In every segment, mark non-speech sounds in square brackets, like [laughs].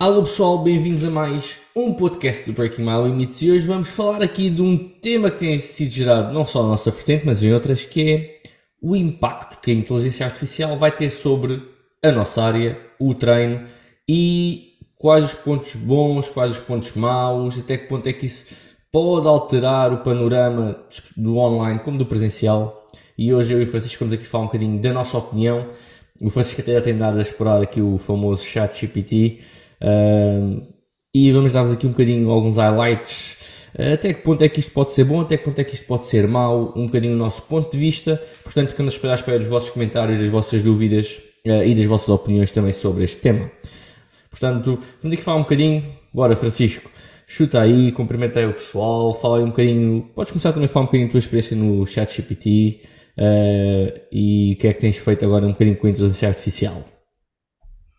Alô pessoal, bem-vindos a mais um podcast do Breaking My Limits e hoje vamos falar aqui de um tema que tem sido gerado não só na nossa vertente, mas em outras, que é o impacto que a inteligência artificial vai ter sobre a nossa área, o treino e quais os pontos bons, quais os pontos maus, até que ponto é que isso pode alterar o panorama do online como do presencial. E hoje eu e o Francisco vamos aqui falar um bocadinho da nossa opinião. O Francisco até já tem dado a explorar aqui o famoso chat GPT uh, e vamos dar-vos aqui um bocadinho alguns highlights. Uh, até que ponto é que isto pode ser bom, até que ponto é que isto pode ser mau, um bocadinho o nosso ponto de vista. Portanto, ficamos à espera dos vossos comentários, das vossas dúvidas uh, e das vossas opiniões também sobre este tema. Portanto, vamos aqui falar um bocadinho. Bora, Francisco, chuta aí, cumprimenta aí o pessoal, fala aí um bocadinho. Podes começar também a falar um bocadinho da tua experiência no chat GPT uh, e o que é que tens feito agora um bocadinho com a inteligência artificial.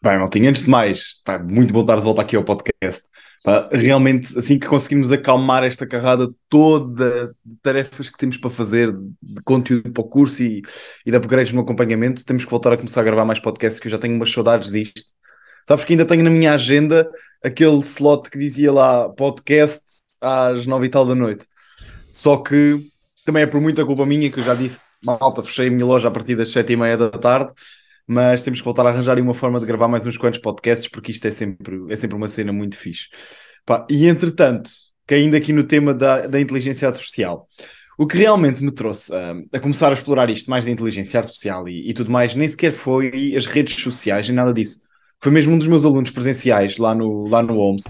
Bem, Maltinho, antes de mais, pá, muito bom estar de volta aqui ao podcast. Pá, realmente, assim que conseguimos acalmar esta carrada toda de tarefas que temos para fazer, de conteúdo para o curso e, e de upgrades no acompanhamento, temos que voltar a começar a gravar mais podcasts, que eu já tenho umas saudades disto. Sabes que ainda tenho na minha agenda aquele slot que dizia lá podcast às nove e tal da noite. Só que também é por muita culpa minha, que eu já disse, malta, fechei a minha loja a partir das sete e meia da tarde mas temos que voltar a arranjar uma forma de gravar mais uns quantos podcasts, porque isto é sempre, é sempre uma cena muito fixe. Pá, e entretanto, caindo aqui no tema da, da inteligência artificial, o que realmente me trouxe uh, a começar a explorar isto mais da inteligência artificial e, e, tudo mais, nem sequer foi as redes sociais, nem nada disso. Foi mesmo um dos meus alunos presenciais lá no, lá no Holmes,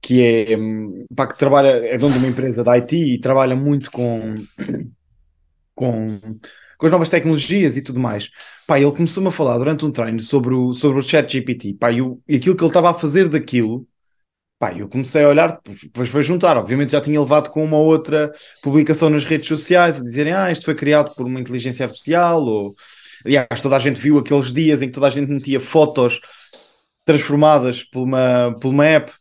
que é um, pá, que trabalha, é dono de uma empresa da IT e trabalha muito com, com com as novas tecnologias e tudo mais. Pá, ele começou-me a falar durante um treino sobre o, sobre o chat GPT, pá, e, e aquilo que ele estava a fazer daquilo, pá, eu comecei a olhar, depois foi juntar, obviamente já tinha levado com uma outra publicação nas redes sociais, a dizerem, ah, isto foi criado por uma inteligência artificial, ou, aliás, toda a gente viu aqueles dias em que toda a gente metia fotos transformadas por uma, por uma app,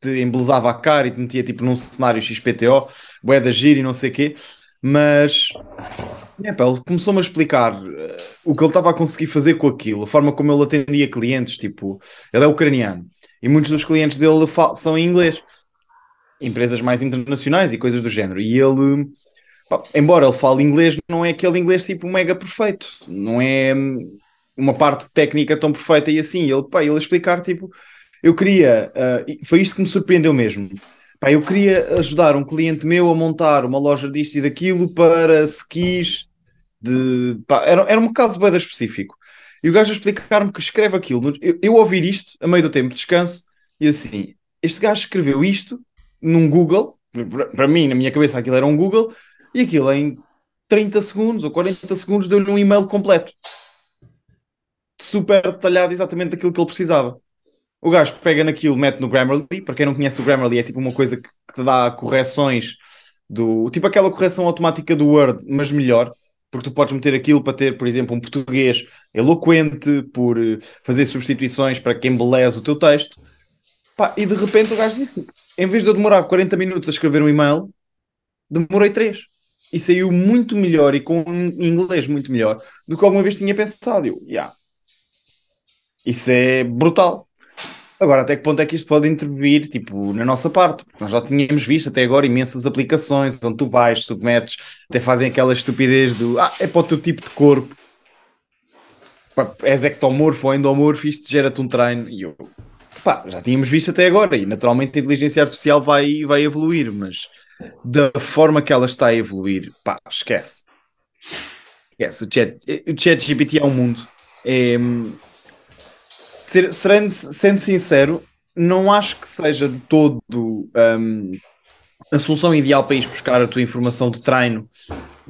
te embelezava a cara e te metia tipo num cenário XPTO, bué da giro e não sei o quê, mas é, pá, ele começou-me a explicar uh, o que ele estava a conseguir fazer com aquilo, a forma como ele atendia clientes, tipo, ele é ucraniano e muitos dos clientes dele são em inglês, empresas mais internacionais e coisas do género. E ele, pá, embora ele fale inglês, não é aquele inglês tipo mega perfeito, não é hum, uma parte técnica tão perfeita e assim. Ele, pá, ele explicar, tipo, eu queria, uh, foi isto que me surpreendeu mesmo Pá, eu queria ajudar um cliente meu a montar uma loja disto e daquilo para skis de. Pá, era, era um caso bem específico. E o gajo a explicar-me que escreve aquilo. Eu, eu ouvir isto a meio do tempo, descanso, e assim, este gajo escreveu isto num Google, para mim, na minha cabeça, aquilo era um Google, e aquilo em 30 segundos ou 40 segundos deu-lhe um e-mail completo. Super detalhado, exatamente aquilo que ele precisava. O gajo pega naquilo, mete no Grammarly. Para quem não conhece o Grammarly, é tipo uma coisa que te dá correções do. Tipo aquela correção automática do Word, mas melhor. Porque tu podes meter aquilo para ter, por exemplo, um português eloquente, por eh, fazer substituições para que embeleze o teu texto. Pá, e de repente o gajo disse: em vez de eu demorar 40 minutos a escrever um e-mail, demorei 3. E saiu muito melhor e com um inglês muito melhor do que alguma vez tinha pensado. Eu, yeah. Isso é brutal. Agora, até que ponto é que isto pode intervir, tipo, na nossa parte? Porque nós já tínhamos visto até agora imensas aplicações onde tu vais, submetes, até fazem aquela estupidez do ah, é para o teu tipo de corpo. És ectomorfo ou endomorfo, isto gera-te um treino. E eu, pá, já tínhamos visto até agora. E naturalmente a inteligência artificial vai, vai evoluir, mas da forma que ela está a evoluir, pá, esquece. Esquece. O chat, o chat é um mundo. É, ser, sendo, sendo sincero, não acho que seja de todo um, a solução ideal para ir buscar a tua informação de treino,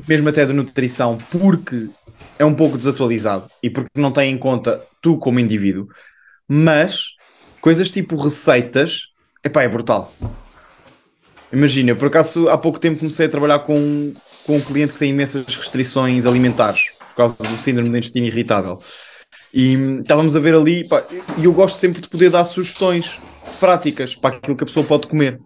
mesmo até de nutrição, porque é um pouco desatualizado e porque não tem em conta tu como indivíduo. Mas coisas tipo receitas, epá, é brutal. Imagina, por acaso há pouco tempo comecei a trabalhar com, com um cliente que tem imensas restrições alimentares por causa do síndrome do intestino irritável. E estávamos a ver ali, e eu gosto sempre de poder dar sugestões práticas para aquilo que a pessoa pode comer.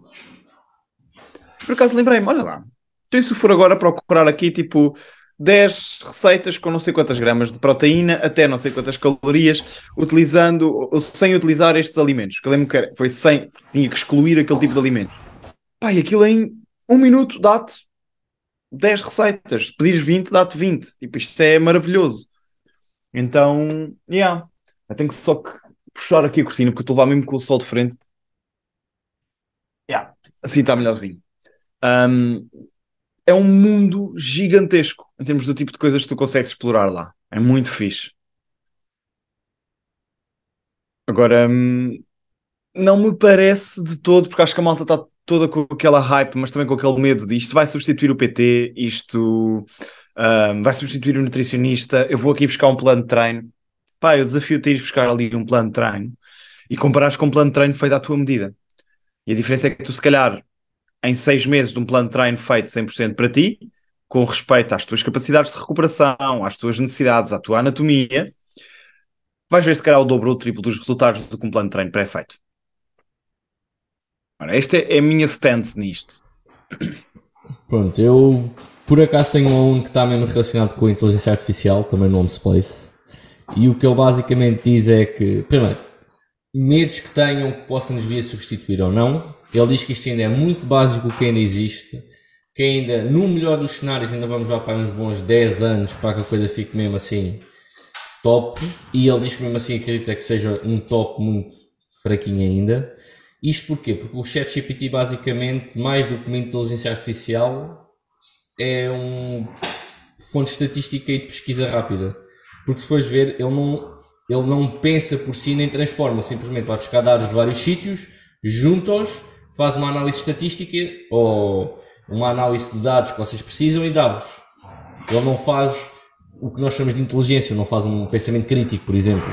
Por acaso lembrei-me, olha lá, então se for agora procurar aqui, tipo, 10 receitas com não sei quantas gramas de proteína, até não sei quantas calorias, utilizando ou sem utilizar estes alimentos. Que eu lembro que era, foi sem, tinha que excluir aquele tipo de alimentos. Pai, aquilo em um minuto dá-te 10 receitas. Se pedires 20, dá-te 20. Tipo, isto é maravilhoso. Então, yeah. Eu tenho que só que puxar aqui a cortina, porque eu estou lá mesmo com o sol de frente. Yeah. Assim está melhorzinho. Um, é um mundo gigantesco em termos do tipo de coisas que tu consegues explorar lá. É muito fixe. Agora, não me parece de todo, porque acho que a malta está toda com aquela hype, mas também com aquele medo de isto vai substituir o PT, isto hum, vai substituir o nutricionista, eu vou aqui buscar um plano de treino. Pá, eu desafio-te a ir buscar ali um plano de treino e comparares com um plano de treino feito à tua medida. E a diferença é que tu, se calhar, em seis meses de um plano de treino feito 100% para ti, com respeito às tuas capacidades de recuperação, às tuas necessidades, à tua anatomia, vais ver se calhar o dobro ou o triplo dos resultados do que um plano de treino pré-feito. Ora, esta é a minha stance nisto. Pronto, eu por acaso tenho um que está mesmo relacionado com a inteligência artificial, também no Homespace, e o que ele basicamente diz é que, primeiro, medos que tenham que possam nos vir substituir ou não, ele diz que isto ainda é muito básico que ainda existe, que ainda, no melhor dos cenários, ainda vamos lá para uns bons 10 anos para que a coisa fique mesmo assim top, e ele diz que mesmo assim acredita que seja um top muito fraquinho ainda. Isto porquê? Porque o ChatGPT basicamente, mais do que uma inteligência artificial, é um fonte estatística e de pesquisa rápida. Porque se fores ver, ele não, ele não pensa por si nem transforma, simplesmente vai buscar dados de vários sítios, junta-os, faz uma análise estatística ou uma análise de dados que vocês precisam e dá-vos. Ele não faz o que nós chamamos de inteligência, não faz um pensamento crítico, por exemplo.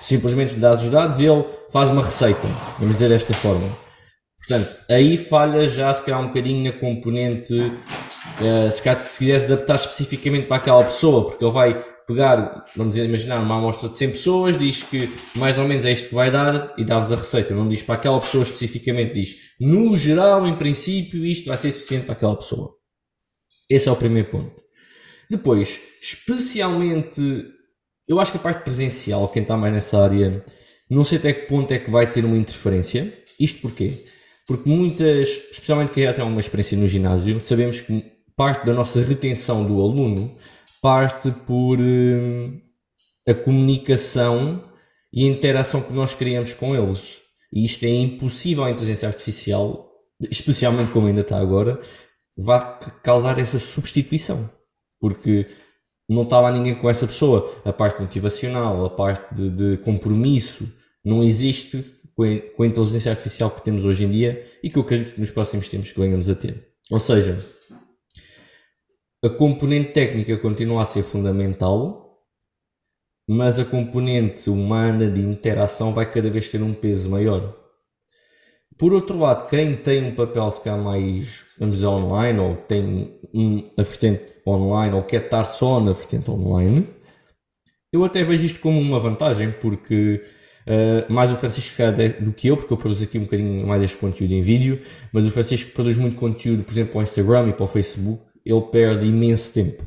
Simplesmente dá os dados e ele faz uma receita, vamos dizer desta forma. Portanto, aí falha já se calhar um bocadinho na componente, uh, se, calhar, se quiseres adaptar especificamente para aquela pessoa, porque ele vai pegar, vamos imaginar, uma amostra de 100 pessoas, diz que mais ou menos é isto que vai dar e dá-vos a receita. Não diz para aquela pessoa especificamente, diz no geral, em princípio, isto vai ser suficiente para aquela pessoa. Esse é o primeiro ponto. Depois, especialmente, eu acho que a parte presencial, quem está mais nessa área, não sei até que ponto é que vai ter uma interferência. Isto porquê? Porque muitas, especialmente quem já tem alguma experiência no ginásio, sabemos que parte da nossa retenção do aluno parte por uh, a comunicação e a interação que nós criamos com eles. E isto é impossível à inteligência artificial, especialmente como ainda está agora, vai causar essa substituição. Porque não está lá ninguém com essa pessoa. A parte motivacional, a parte de, de compromisso, não existe com a, com a, inteligência artificial que temos hoje em dia e que eu acredito que nos próximos tempos que venhamos a ter. Ou seja, a componente técnica continua a ser fundamental, mas a componente humana de interação vai cada vez ter um peso maior. Por outro lado, quem tem um papel se calhar mais, vamos dizer, online, ou tem um, a vertente online, ou quer estar só na vertente online, eu até vejo isto como uma vantagem, porque uh, mais o Francisco do que eu, porque eu produzo aqui um bocadinho mais este conteúdo em vídeo, mas o Francisco produz muito conteúdo, por exemplo, para o Instagram e para o Facebook, ele perde imenso tempo.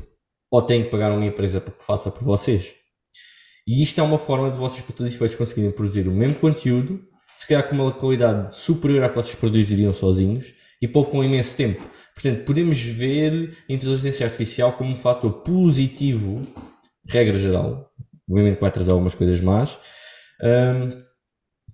Ou tem que pagar uma empresa para que faça por vocês. E isto é uma forma de vocês, para todos os conseguirem produzir o mesmo conteúdo, se calhar com uma qualidade superior à que vocês produziriam sozinhos e poupam imenso tempo. Portanto, podemos ver a inteligência artificial como um fator positivo, regra geral. Obviamente vai trazer algumas coisas más. Um,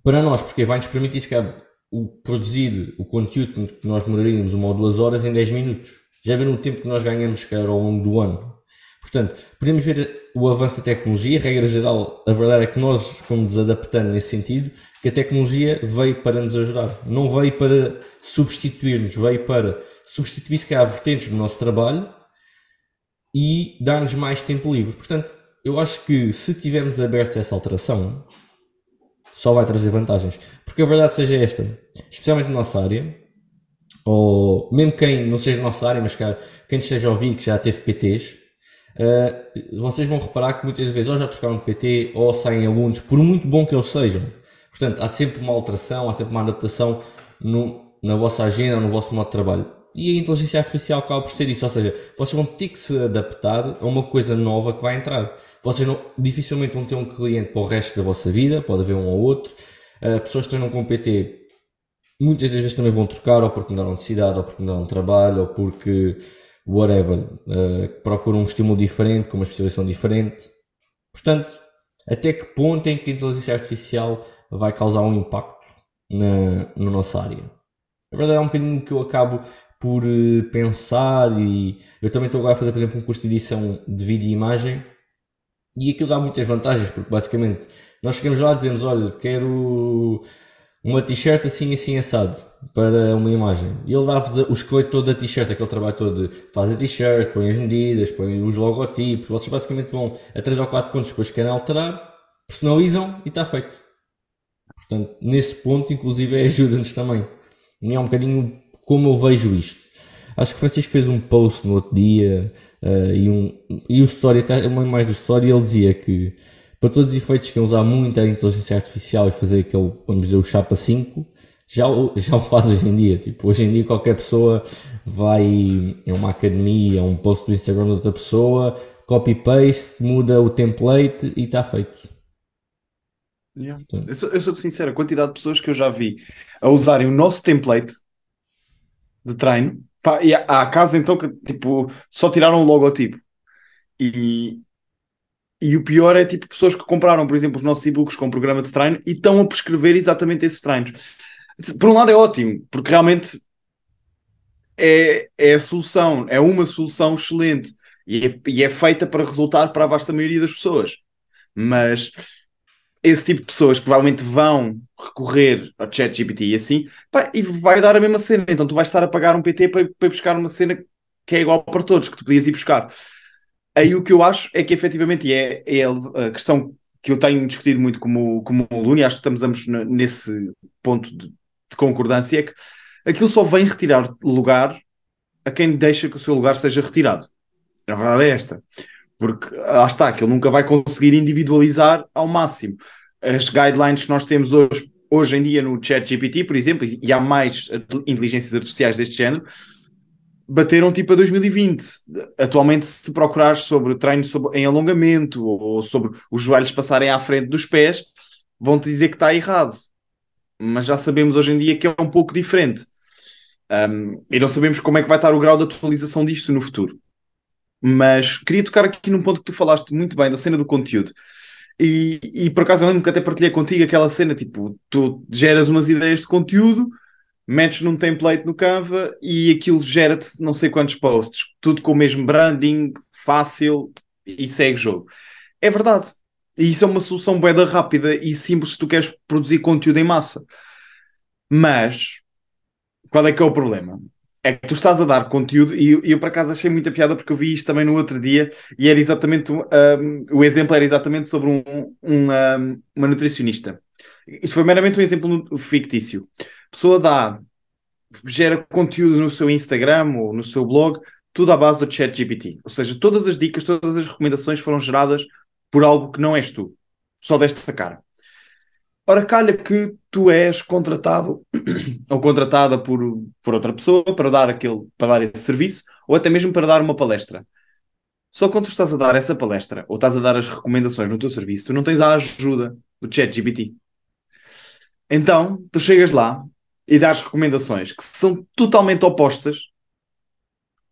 para nós, porque vai-nos permitir, se calhar, o, produzir o conteúdo que nós demoraríamos uma ou duas horas em 10 minutos. Já viram o tempo que nós ganhamos que era ao longo do ano. Portanto, podemos ver o avanço da tecnologia, regra geral, a verdade é que nós fomos adaptando nesse sentido, que a tecnologia veio para nos ajudar, não veio para substituir-nos, veio para substituir se calhar vertentes do nosso trabalho e dar-nos mais tempo livre. Portanto, eu acho que se tivermos abertos a essa alteração, só vai trazer vantagens. Porque a verdade seja esta, especialmente na nossa área, ou mesmo quem não seja da nossa área, mas quem esteja a ouvir que já teve PTs, eh, vocês vão reparar que muitas vezes ou já trocaram de PT ou saem alunos, por muito bom que eles sejam. Portanto, há sempre uma alteração, há sempre uma adaptação no, na vossa agenda, no vosso modo de trabalho. e a inteligência artificial acaba por ser isso. Ou seja, vocês vão ter que se adaptar a uma coisa nova que vai entrar. Vocês não, dificilmente vão ter um cliente para o resto da vossa vida, pode haver um ou outro. Uh, pessoas que treinam com PT muitas das vezes também vão trocar, ou porque mudaram de cidade, ou porque mudaram de trabalho, ou porque whatever, uh, procuram um estímulo diferente, com uma especialização diferente. Portanto, até que ponto é que a inteligência artificial vai causar um impacto na, na nossa área? A verdade é um bocadinho que eu acabo por uh, pensar e eu também estou agora a fazer, por exemplo, um curso de edição de vídeo e imagem e aquilo dá muitas vantagens, porque basicamente nós chegamos lá e dizemos, olha, quero uma t-shirt assim assim assado para uma imagem. E ele dá-vos o esqueleto todo da t-shirt, aquele trabalho todo faz a t-shirt, põe as medidas, põe os logotipos. Vocês basicamente vão a 3 ou 4 pontos depois querem alterar, personalizam e está feito. Portanto, nesse ponto, inclusive, ajuda-nos também. E é um bocadinho como eu vejo isto. Acho que o Francisco fez um post no outro dia uh, e, um, e o story, uma imagem do story, ele dizia que para todos os efeitos que usar muito a inteligência artificial e fazer aquele, vamos dizer, o chapa 5, já, já o faz hoje em dia. Tipo, hoje em dia qualquer pessoa vai a uma academia, a um post do Instagram de outra pessoa, copy-paste, muda o template e está feito. Yeah. Eu, sou, eu sou sincero, a quantidade de pessoas que eu já vi a usarem o nosso template de treino, pá, e há, há casos então que tipo, só tiraram o logotipo e, e o pior é tipo pessoas que compraram, por exemplo, os nossos e-books com programa de treino e estão a prescrever exatamente esses treinos. Por um lado é ótimo, porque realmente é, é a solução, é uma solução excelente e é, e é feita para resultar para a vasta maioria das pessoas. Mas esse tipo de pessoas provavelmente vão recorrer ao chat GPT e assim, pá, e vai dar a mesma cena. Então tu vais estar a pagar um PT para, para buscar uma cena que é igual para todos, que tu podias ir buscar. Aí o que eu acho é que efetivamente, é, é a questão que eu tenho discutido muito como, como aluno, e acho que estamos ambos nesse ponto de, de concordância, é que aquilo só vem retirar lugar a quem deixa que o seu lugar seja retirado. A verdade é esta. Porque lá está, que ele nunca vai conseguir individualizar ao máximo. As guidelines que nós temos hoje, hoje em dia no ChatGPT, por exemplo, e há mais inteligências artificiais deste género, bateram tipo a 2020. Atualmente, se procurares sobre treino sobre, em alongamento ou sobre os joelhos passarem à frente dos pés, vão-te dizer que está errado. Mas já sabemos hoje em dia que é um pouco diferente. Um, e não sabemos como é que vai estar o grau de atualização disto no futuro. Mas queria tocar aqui num ponto que tu falaste muito bem, da cena do conteúdo. E, e por acaso eu lembro que até partilhei contigo aquela cena, tipo, tu geras umas ideias de conteúdo metes num template no Canva e aquilo gera-te não sei quantos posts, tudo com o mesmo branding, fácil e segue jogo. É verdade. E isso é uma solução boeda rápida e simples se tu queres produzir conteúdo em massa. Mas qual é que é o problema? É que tu estás a dar conteúdo, e eu, eu por acaso achei muita piada porque eu vi isto também no outro dia, e era exatamente um, o exemplo era exatamente sobre um, um, uma nutricionista. Isto foi meramente um exemplo fictício. Pessoa dá, gera conteúdo no seu Instagram ou no seu blog, tudo à base do ChatGPT. Ou seja, todas as dicas, todas as recomendações foram geradas por algo que não és tu, só desta cara. Ora, calha que tu és contratado [clears throat] ou contratada por, por outra pessoa para dar, aquele, para dar esse serviço ou até mesmo para dar uma palestra. Só quando tu estás a dar essa palestra ou estás a dar as recomendações no teu serviço, tu não tens a ajuda do ChatGPT. Então, tu chegas lá e dás recomendações que são totalmente opostas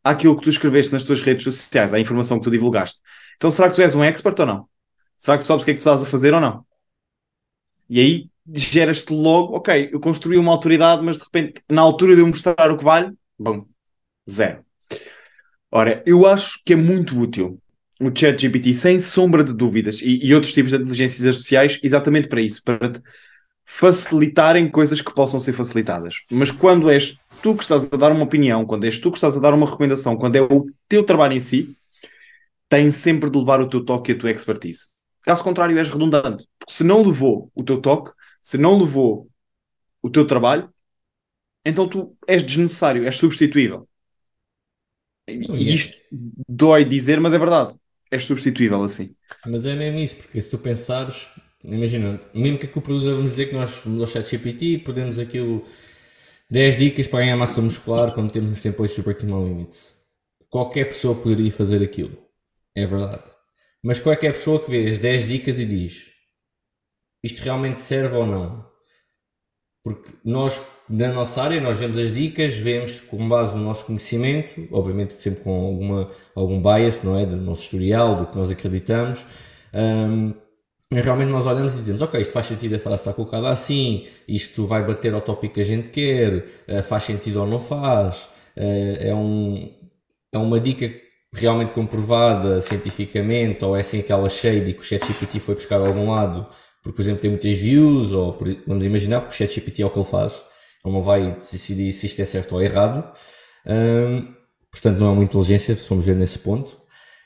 àquilo que tu escreveste nas tuas redes sociais, à informação que tu divulgaste. Então, será que tu és um expert ou não? Será que tu sabes o que é que tu estás a fazer ou não? E aí geras-te logo, ok, eu construí uma autoridade, mas de repente, na altura de eu mostrar o que vale, bom, zero. Ora, eu acho que é muito útil o ChatGPT, sem sombra de dúvidas, e, e, outros tipos de inteligências artificiais, exatamente para isso, para te facilitarem coisas que possam ser facilitadas. Mas quando és tu que estás a dar uma opinião, quando és tu que estás a dar uma recomendação, quando é o teu trabalho em si, tens sempre de levar o teu toque e a tua expertise. Caso contrário, és redundante. Porque se não levou o teu toque, se não levou o teu trabalho, então tu és desnecessário, és substituível. E isto dói dizer, mas é verdade. És substituível assim. Mas é mesmo isso, porque se tu pensares, imagina, mesmo que a culpa vamos dizer que nós no ChatGPT podemos aquilo 10 dicas para ganhar massa muscular quando temos nos tempos Super King Limits. Qualquer pessoa poderia fazer aquilo. É verdade. Mas qualquer pessoa que vê as 10 dicas e diz isto realmente serve ou não? Porque nós, na nossa área, nós vemos as dicas, vemos com base no nosso conhecimento, obviamente sempre com alguma, algum bias, não é? Do nosso historial, do que nós acreditamos. Um, realmente nós olhamos e dizemos, ok, isto faz sentido a frase estar colocada assim, isto vai bater ao tópico que a gente quer, uh, faz sentido ou não faz, uh, é, um, é uma dica realmente comprovada cientificamente, ou é assim aquela shade que o ChatGPT foi buscar a algum lado, porque, por exemplo, tem muitas views, ou vamos imaginar, porque o ChatGPT é o que ele faz, ele não vai decidir se isto é certo ou errado, portanto não é uma inteligência, se formos ver nesse ponto,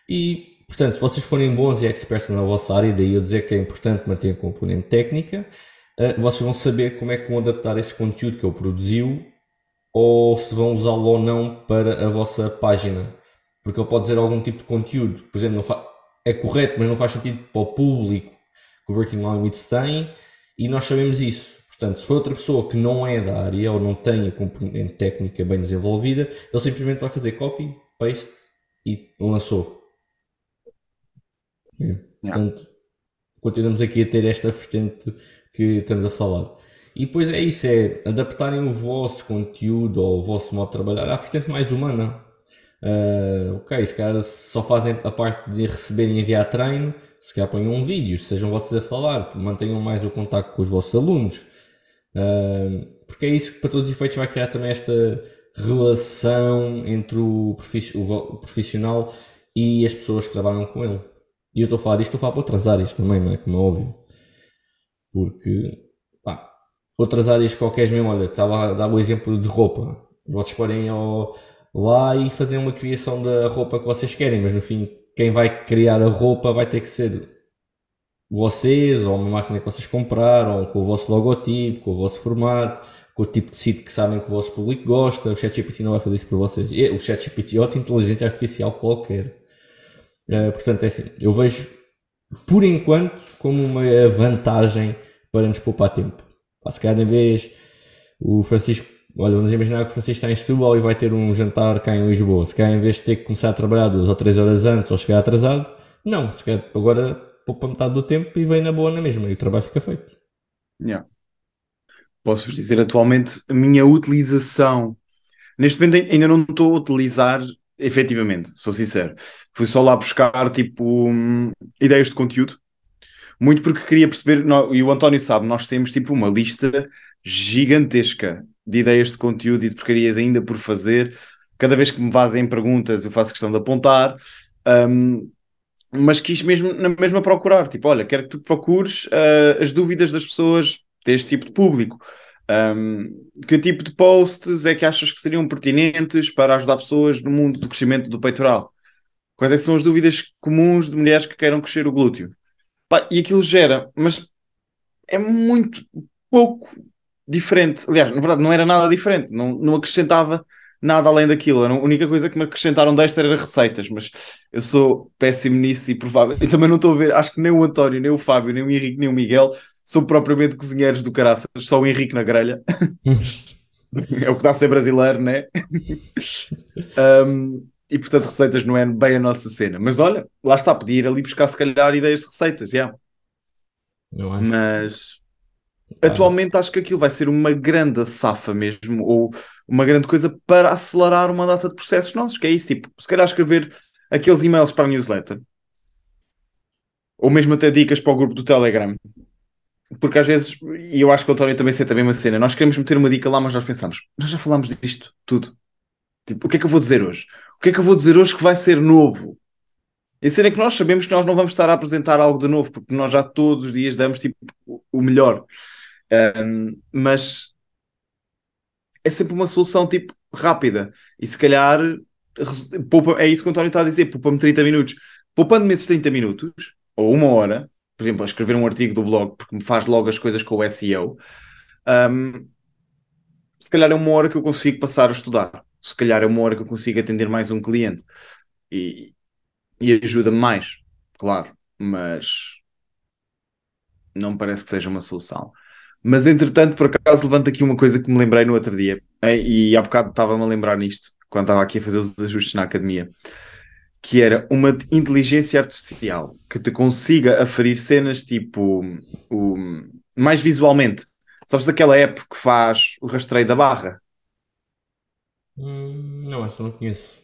e Portanto, se vocês forem bons e experts na vossa área, daí eu dizer que é importante manter a componente técnica, uh, vocês vão saber como é que vão adaptar esse conteúdo que ele produziu ou se vão usá-lo ou não para a vossa página. Porque ele pode dizer algum tipo de conteúdo, por exemplo, é correto, mas não faz sentido para o público que o Working Limits tem e nós sabemos isso. Portanto, se for outra pessoa que não é da área ou não tem a componente técnica bem desenvolvida, ele simplesmente vai fazer copy, paste e lançou. É. Portanto, continuamos aqui a ter esta vertente que estamos a falar. E depois é isso, é adaptarem o vosso conteúdo ou o vosso modo de trabalhar à vertente mais humana. Uh, ok, se calhar só fazem a parte de receber e enviar treino, se calhar ponham um vídeo, sejam vocês a falar, mantenham mais o contato com os vossos alunos. Uh, porque é isso que para todos os efeitos vai criar também esta relação entre o, profissional e as pessoas que trabalham com ele. E eu estou a falar disto, estou a falar para outras áreas também, não é? Como é óbvio. Porque, pá, outras áreas qualquer mesmo, olha, estava a dar o exemplo de roupa. Vocês podem ir lá e fazer uma criação da roupa que vocês querem, mas no fim, quem vai criar a roupa vai ter que ser vocês, ou uma máquina que vocês compraram, com o vosso logotipo, com o vosso formato, com o tipo de sítio que sabem que o vosso público gosta. O ChatGPT não vai fazer isso para vocês. O ChatGPT é outra inteligência artificial qualquer. Uh, portanto, é assim, eu vejo por enquanto como uma vantagem para nos poupar tempo. Se em vez o Francisco, olha, vamos imaginar que o Francisco está em Setúbal e vai ter um jantar cá em Lisboa. Se calhar, em vez de ter que começar a trabalhar duas ou três horas antes ou chegar atrasado, não, se calhar agora poupa metade do tempo e vem na boa na mesma e o trabalho fica feito. Yeah. Posso-vos dizer atualmente a minha utilização. Neste momento ainda não estou a utilizar efetivamente, sou sincero. Fui só lá buscar tipo ideias de conteúdo, muito porque queria perceber, e o António sabe, nós temos tipo uma lista gigantesca de ideias de conteúdo e de porcarias ainda por fazer. Cada vez que me fazem perguntas, eu faço questão de apontar. Um, mas quis mesmo na mesma procurar, tipo, olha, quero que tu procures uh, as dúvidas das pessoas deste tipo de público. Um, que tipo de posts é que achas que seriam pertinentes para ajudar pessoas no mundo do crescimento do peitoral? Quais é são as dúvidas comuns de mulheres que queiram crescer o glúteo? Pá, e aquilo gera, mas é muito pouco diferente. Aliás, na verdade, não era nada diferente, não, não acrescentava nada além daquilo. A única coisa que me acrescentaram desta era receitas, mas eu sou péssimo nisso e provável. [laughs] E também não estou a ver, acho que nem o António, nem o Fábio, nem o Henrique, nem o Miguel são propriamente cozinheiros do caraças, só o Henrique na grelha. [laughs] é o que dá a ser brasileiro, né? um, e portanto, receitas não é bem a nossa cena. Mas olha, lá está, podia ir ali buscar se calhar ideias de receitas, já. Yeah. Acho... Mas ah. atualmente acho que aquilo vai ser uma grande safa mesmo, ou uma grande coisa para acelerar uma data de processos nossos, que é isso, tipo, se calhar escrever aqueles e-mails para a newsletter. Ou mesmo até dicas para o grupo do Telegram porque às vezes, e eu acho que o António também sente a mesma cena, nós queremos meter uma dica lá, mas nós pensamos, nós já falámos disto tudo. Tipo, o que é que eu vou dizer hoje? O que é que eu vou dizer hoje que vai ser novo? E a cena é que nós sabemos que nós não vamos estar a apresentar algo de novo, porque nós já todos os dias damos tipo o melhor. Um, mas é sempre uma solução tipo rápida. E se calhar poupa, é isso que o António está a dizer, poupa-me 30 minutos. Poupando-me esses 30 minutos, ou uma hora, por exemplo, a escrever um artigo do blog, porque me faz logo as coisas com o SEO, um, se calhar é uma hora que eu consigo passar a estudar. Se calhar é uma hora que eu consigo atender mais um cliente. E, e ajuda-me mais, claro, mas não parece que seja uma solução. Mas entretanto, por acaso, levanto aqui uma coisa que me lembrei no outro dia, e há bocado estava-me a lembrar nisto, quando estava aqui a fazer os ajustes na academia, que era uma inteligência artificial que te consiga aferir cenas tipo o, mais visualmente. Sabes daquela app que faz o rastreio da barra? Hum, não, essa eu não conheço.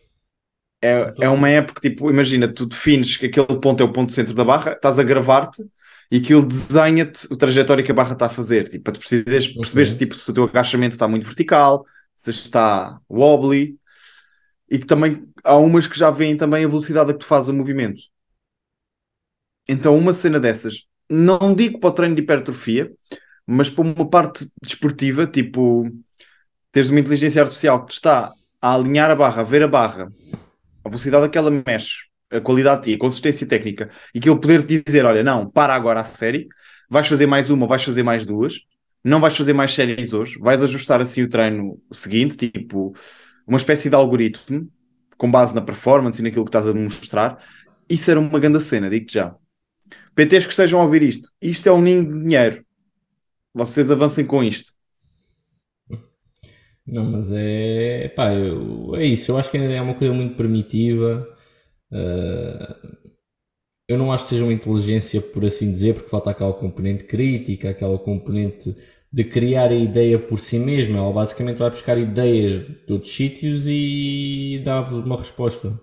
É, é uma app que, tipo, imagina, tu defines que aquele ponto é o ponto centro da barra, estás a gravar-te e aquilo desenha-te a trajetória que a barra está a fazer, tipo, para tu precisas perceber se, tipo, se o teu agachamento está muito vertical, se está wobbly, e que também há umas que já veem também a velocidade a que tu fazes o movimento. Então, uma cena dessas, não digo para o treino de hipertrofia, mas para uma parte desportiva, tipo, teres uma inteligência artificial que te está a alinhar a barra, a ver a barra, a velocidade a que ela mexe, a qualidade e a consistência técnica, e que ele poder te dizer: olha, não, para agora a série, vais fazer mais uma, vais fazer mais duas, não vais fazer mais séries hoje, vais ajustar assim o treino seguinte, tipo, uma espécie de algoritmo com base na performance e naquilo que estás a mostrar. Isso era uma grande cena, digo-te já. PTs que estejam a ouvir isto, isto é um ninho de dinheiro. Vocês avancem com isto. Não, mas é. Pá, eu, é isso. Eu acho que é uma coisa muito primitiva. Uh, eu não acho que seja uma inteligência, por assim dizer, porque falta aquela componente crítica, aquela componente de criar a ideia por si mesma. Ela basicamente vai buscar ideias de outros sítios e dá-vos uma resposta.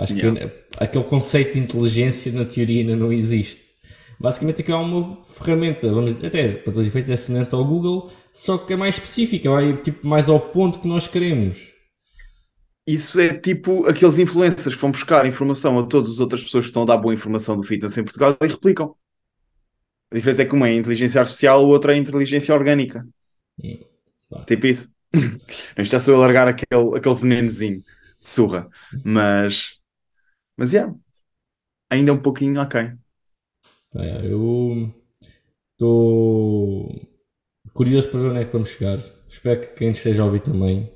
Acho yeah. que aquele conceito de inteligência na teoria ainda não existe. Basicamente aquilo é uma ferramenta, vamos dizer, até para todos os efeitos é semelhante ao Google, só que é mais específica, vai tipo mais ao ponto que nós queremos. Isso é tipo aqueles influencers que vão buscar informação a todas as outras pessoas que estão a dar boa informação do fitness em Portugal e replicam. A diferença é que uma é inteligência artificial, a outra é inteligência orgânica. Hum, Tipo isso. Não está só a largar aquele, aquele venenozinho de surra. Mas, mas é. Yeah, ainda um pouquinho aquém. É, eu estou curioso para ver onde é que vamos chegar. Espero que quem esteja a ouvir também.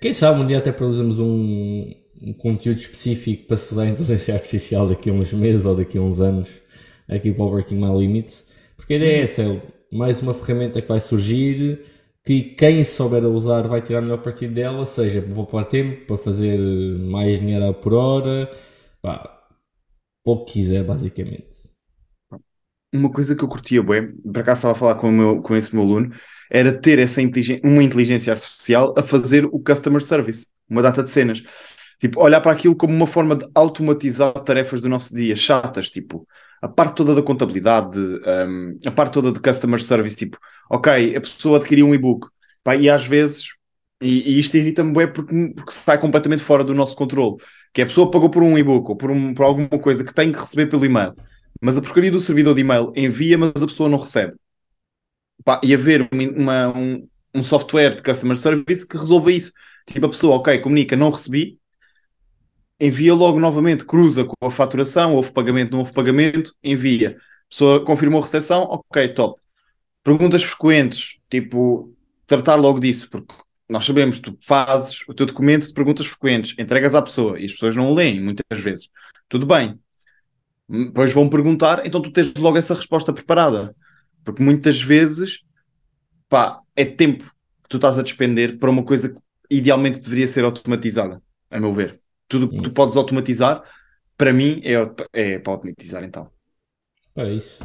Quem sabe um dia até produzimos um, um conteúdo específico para estudar a inteligência artificial daqui a uns meses ou daqui a uns anos aqui para o Working My Limits. Porque a ideia é essa, é mais uma ferramenta que vai surgir que quem souber usar vai tirar melhor partido dela, seja para poupar tempo, para fazer mais dinheiro por hora, pá, o que quiser basicamente uma coisa que eu curtia bem, por acaso estava a falar com, o meu, com esse meu aluno, era ter essa inteligência, uma inteligência artificial a fazer o customer service, uma data de cenas. Tipo, olhar para aquilo como uma forma de automatizar tarefas do nosso dia, chatas, tipo, a parte toda da contabilidade, um, a parte toda de customer service, tipo, ok, a pessoa adquiriu um e-book, pá, e às vezes, e, e isto irrita-me bem porque, porque sai completamente fora do nosso controle, que a pessoa pagou por um e-book ou por, um, por alguma coisa que tem que receber pelo e-mail mas a porcaria do servidor de e-mail envia, mas a pessoa não recebe. Pá, e haver uma, um, um software de customer service que resolva isso. Tipo, a pessoa, ok, comunica, não recebi, envia logo novamente, cruza com a faturação, houve pagamento, não houve pagamento, envia. A pessoa confirmou a recepção, ok, top. Perguntas frequentes, tipo, tratar logo disso, porque nós sabemos, tu fazes o teu documento de perguntas frequentes, entregas à pessoa e as pessoas não o leem muitas vezes. Tudo bem, depois vão perguntar, então tu tens logo essa resposta preparada. Porque muitas vezes, pá, é tempo que tu estás a despender para uma coisa que idealmente deveria ser automatizada, a meu ver. Tudo que tu podes automatizar, para mim, é, é para automatizar então. É isso.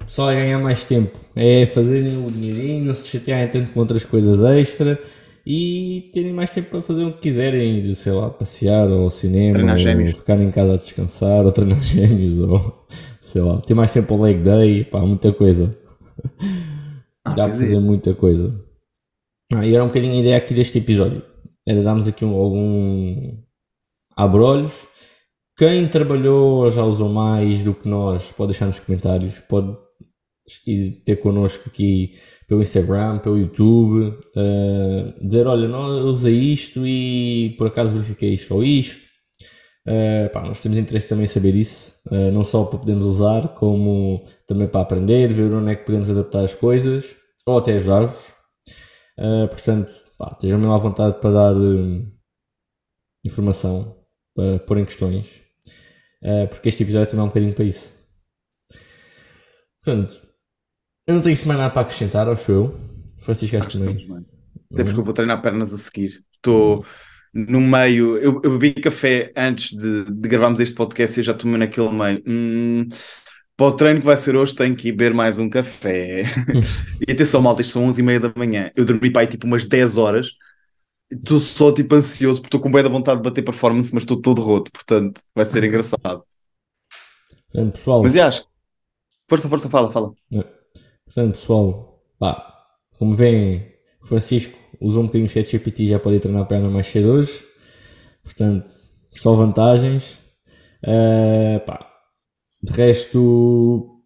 O pessoal é ganhar mais tempo, é fazerem o dinheirinho, não se chatearem tanto com outras coisas extra e terem mais tempo para fazer o que quiserem, ir, sei lá, passear ou ao cinema, ou ficar em casa a descansar, ou treinar [laughs] gêmeos, ou sei lá, ter mais tempo ao leg day, pá, muita coisa. Ah, Dá para fazer é. muita coisa. Ah, e era um bocadinho a ideia aqui deste episódio. Era darmos aqui um, algum abrolhos. Quem trabalhou já usou mais do que nós, pode deixar nos comentários, pode ter connosco aqui pelo Instagram, pelo YouTube, uh, dizer, olha, eu usei isto e por acaso verifiquei isto ou isto. Uh, pá, nós temos interesse também em saber isso, uh, não só para podermos usar, como também para aprender, ver onde é que podemos adaptar as coisas, ou até ajudar-vos. portanto, pá, estejam mesmo à vontade para dar informação, para pôr em questões, porque este episódio também é um bocadinho para isso. Portanto, Eu não tenho mais nada para acrescentar, acho eu. Francisco, acho também. bem. Até porque eu vou treinar pernas a seguir. Estou no meio. Eu, eu bebi café antes de, de gravarmos este podcast e eu já tomei naquele meio. Hum, para o treino que vai ser hoje, tenho que ir beber mais um café. [laughs] e atenção, malta, isto são 11 e meia da manhã. Eu dormi para aí tipo umas 10 horas. Estou só tipo ansioso porque estou com bem da vontade de bater performance, mas estou todo roto, portanto vai ser engraçado. Portanto, pessoal, Mas acho. Força, força, fala, fala. portanto, pessoal, pá, como veem, o Francisco usou um bocadinho o ChatGPT e já pode ir treinar a perna mais cedo hoje. Portanto, só vantagens. Eh, pá, de resto,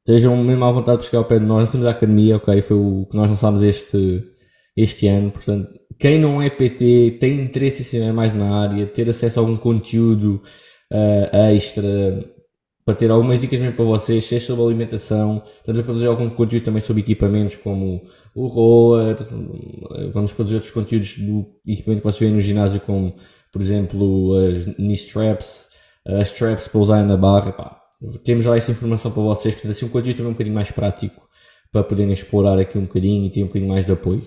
estejam mesmo à vontade de chegar ao pé de nós. Nós temos a academia, ok? Foi o que nós lançámos este, este ano. Portanto, quem não é PT, tem interesse em saber mais na área, ter acesso a algum conteúdo eh, extra, para ter algumas dicas mesmo para vocês, seja sobre alimentação. Estamos a produzir algum conteúdo também sobre equipamentos como o ROA, vamos produzir outros conteúdos do equipamento que vocês veem no ginásio, como por exemplo as knee straps, as straps para usar na barra. Pá, temos já essa informação para vocês, portanto, assim um conteúdo também um bocadinho mais prático para poderem explorar aqui um bocadinho e ter um bocadinho mais de apoio.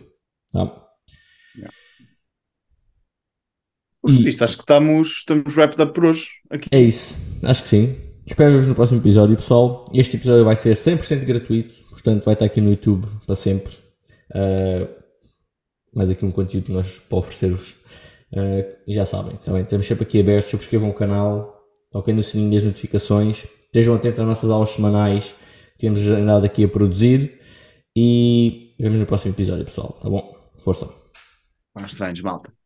Tá? E- Isto, acho que estamos, estamos wrapped up por hoje. Aqui. É isso, acho que sim. Espero-vos no próximo episódio, pessoal. Este episódio vai ser 100% gratuito, portanto vai estar aqui no YouTube para sempre. Uh, mais aqui um conteúdo que nós para oferecer-vos. Uh, e já sabem, também estamos sempre aqui abertos. Subscrevam o canal, toquem no sininho das notificações, estejam atentos às nossas aulas semanais que temos andado aqui a produzir. E vemos no próximo episódio, pessoal. Tá bom? Força! Bons treinos, malta.